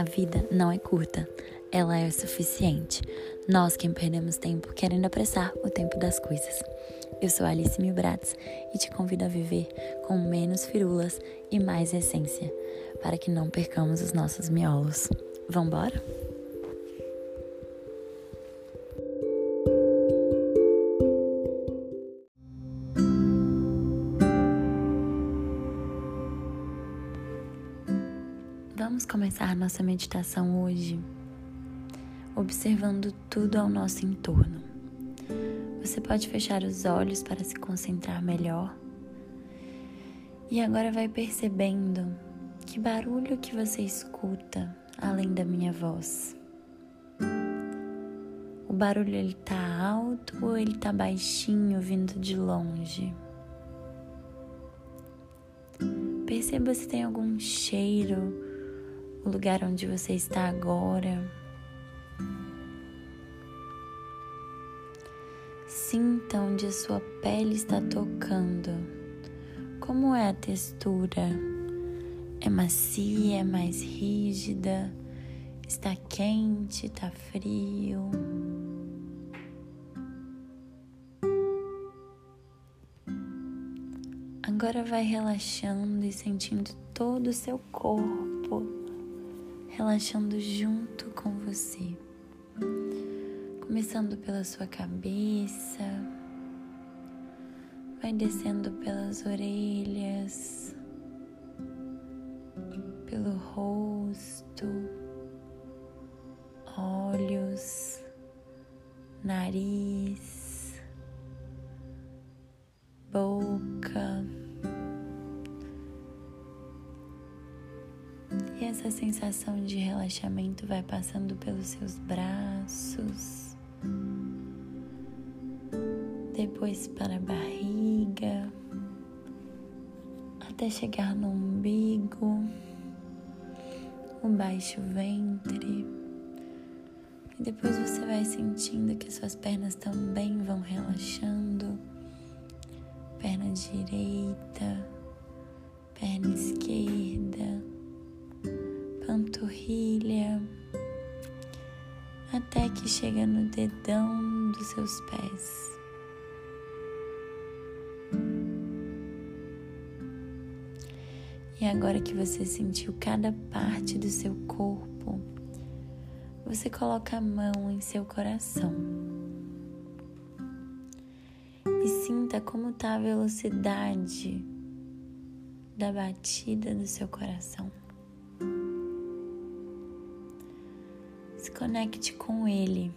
A vida não é curta, ela é o suficiente. Nós quem perdemos tempo querendo apressar o tempo das coisas. Eu sou Alice Milbratz e te convido a viver com menos firulas e mais essência, para que não percamos os nossos miolos. Vambora? Começar nossa meditação hoje observando tudo ao nosso entorno. Você pode fechar os olhos para se concentrar melhor. E agora vai percebendo que barulho que você escuta além da minha voz. O barulho ele tá alto ou ele tá baixinho vindo de longe? Perceba se tem algum cheiro o lugar onde você está agora. Sinta onde a sua pele está tocando. Como é a textura? É macia, é mais rígida? Está quente, está frio? Agora vai relaxando e sentindo todo o seu corpo relaxando junto com você. Começando pela sua cabeça, vai descendo pelas orelhas, pelo rosto, olhos, nariz, boca. E essa sensação de relaxamento vai passando pelos seus braços, depois para a barriga, até chegar no umbigo, o baixo ventre. E depois você vai sentindo que suas pernas também vão relaxando. Perna direita, perna esquerda panturrilha, até que chega no dedão dos seus pés. E agora que você sentiu cada parte do seu corpo, você coloca a mão em seu coração e sinta como está a velocidade da batida do seu coração. Se conecte com Ele.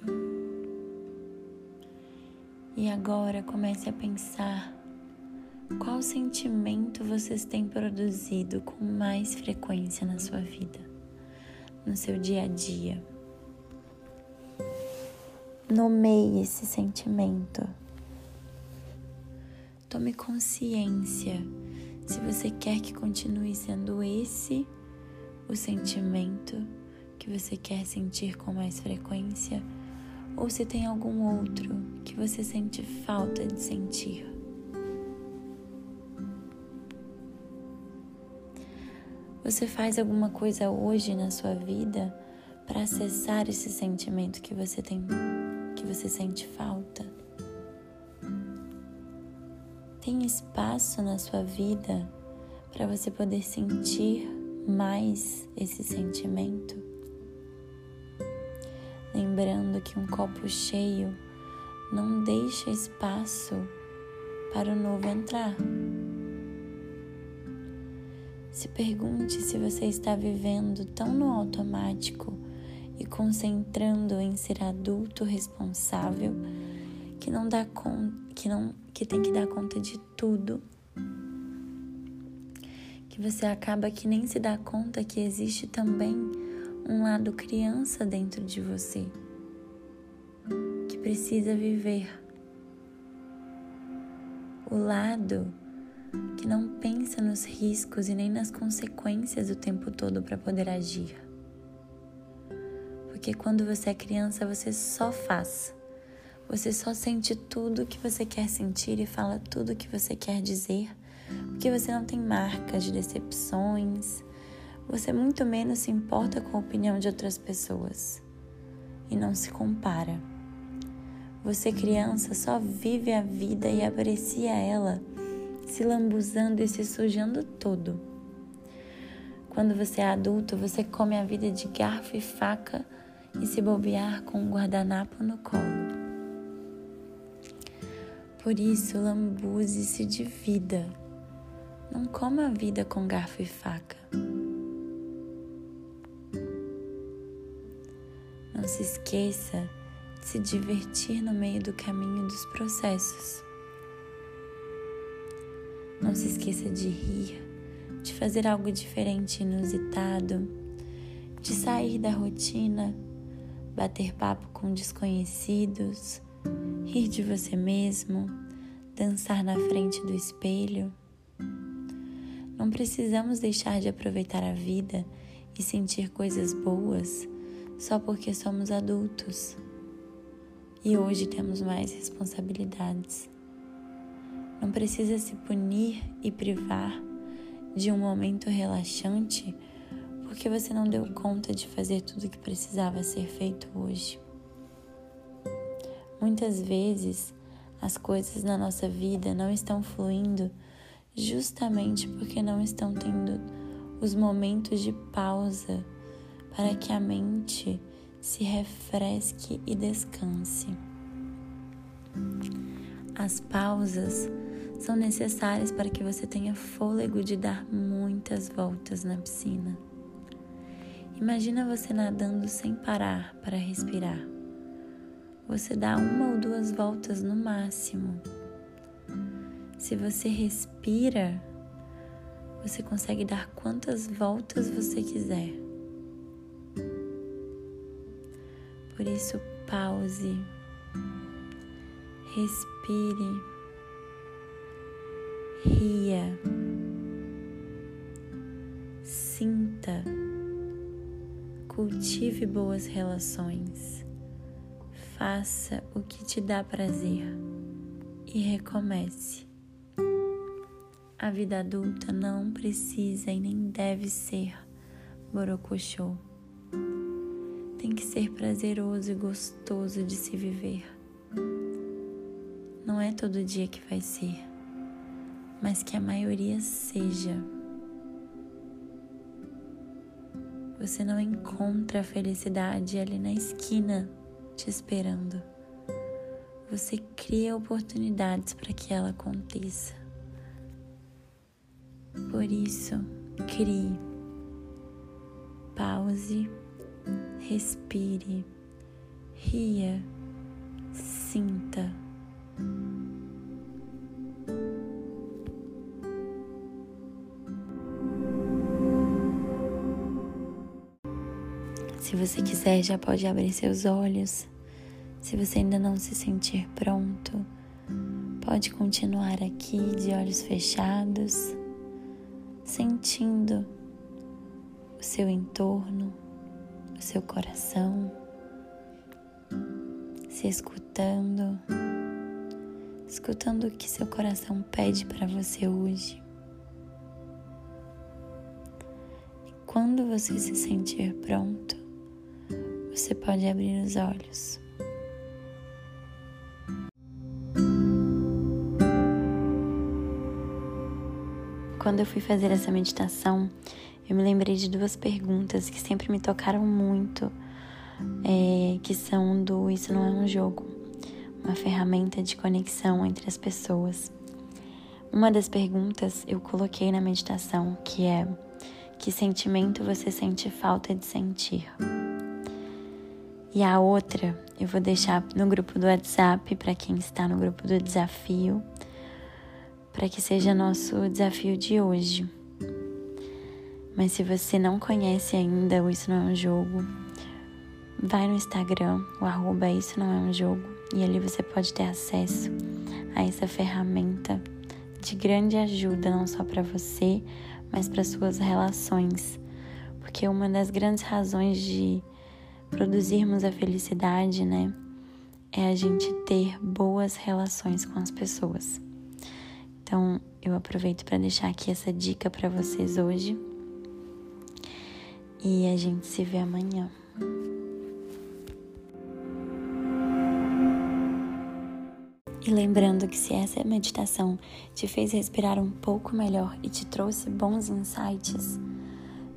E agora comece a pensar qual sentimento vocês têm produzido com mais frequência na sua vida, no seu dia a dia. Nomeie esse sentimento. Tome consciência se você quer que continue sendo esse o sentimento que você quer sentir com mais frequência ou se tem algum outro que você sente falta de sentir. Você faz alguma coisa hoje na sua vida para acessar esse sentimento que você tem, que você sente falta? Tem espaço na sua vida para você poder sentir mais esse sentimento? Lembrando que um copo cheio não deixa espaço para o novo entrar. Se pergunte se você está vivendo tão no automático e concentrando em ser adulto responsável que não dá que não que tem que dar conta de tudo. Que você acaba que nem se dá conta que existe também um lado criança dentro de você que precisa viver. O lado que não pensa nos riscos e nem nas consequências o tempo todo para poder agir. Porque quando você é criança, você só faz. Você só sente tudo que você quer sentir e fala tudo que você quer dizer, porque você não tem marcas de decepções, você muito menos se importa com a opinião de outras pessoas e não se compara. Você, criança, só vive a vida e aprecia ela, se lambuzando e se sujando todo. Quando você é adulto, você come a vida de garfo e faca e se bobear com um guardanapo no colo. Por isso, lambuze-se de vida. Não coma a vida com garfo e faca. Se esqueça de se divertir no meio do caminho dos processos. Não se esqueça de rir, de fazer algo diferente, inusitado, de sair da rotina, bater papo com desconhecidos, rir de você mesmo, dançar na frente do espelho. Não precisamos deixar de aproveitar a vida e sentir coisas boas só porque somos adultos e hoje temos mais responsabilidades. Não precisa se punir e privar de um momento relaxante porque você não deu conta de fazer tudo o que precisava ser feito hoje. Muitas vezes as coisas na nossa vida não estão fluindo justamente porque não estão tendo os momentos de pausa para que a mente se refresque e descanse. As pausas são necessárias para que você tenha fôlego de dar muitas voltas na piscina. Imagina você nadando sem parar para respirar. Você dá uma ou duas voltas no máximo. Se você respira, você consegue dar quantas voltas você quiser. Por isso, pause, respire, ria, sinta, cultive boas relações, faça o que te dá prazer e recomece. A vida adulta não precisa e nem deve ser borocochô tem que ser prazeroso e gostoso de se viver. Não é todo dia que vai ser, mas que a maioria seja. Você não encontra a felicidade ali na esquina te esperando. Você cria oportunidades para que ela aconteça. Por isso, crie. Pause respire, ria, sinta. Se você quiser, já pode abrir seus olhos. Se você ainda não se sentir pronto, pode continuar aqui de olhos fechados, sentindo o seu entorno seu coração, se escutando, escutando o que seu coração pede para você hoje. E quando você se sentir pronto, você pode abrir os olhos. Quando eu fui fazer essa meditação, eu me lembrei de duas perguntas que sempre me tocaram muito, é, que são do Isso Não É um Jogo, uma ferramenta de conexão entre as pessoas. Uma das perguntas eu coloquei na meditação, que é: Que sentimento você sente falta de sentir? E a outra eu vou deixar no grupo do WhatsApp para quem está no grupo do desafio, para que seja nosso desafio de hoje. Mas se você não conhece ainda o Isso Não É Um Jogo, vai no Instagram, o arroba Isso Não É Um Jogo, e ali você pode ter acesso a essa ferramenta de grande ajuda, não só para você, mas para suas relações. Porque uma das grandes razões de produzirmos a felicidade, né, é a gente ter boas relações com as pessoas. Então, eu aproveito para deixar aqui essa dica para vocês hoje E a gente se vê amanhã. E lembrando que se essa meditação te fez respirar um pouco melhor e te trouxe bons insights,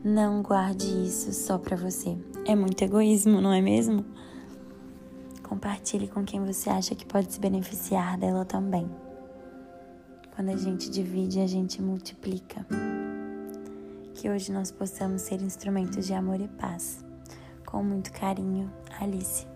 não guarde isso só para você. É muito egoísmo, não é mesmo? Compartilhe com quem você acha que pode se beneficiar dela também. Quando a gente divide, a gente multiplica. Que hoje nós possamos ser instrumentos de amor e paz. Com muito carinho, Alice.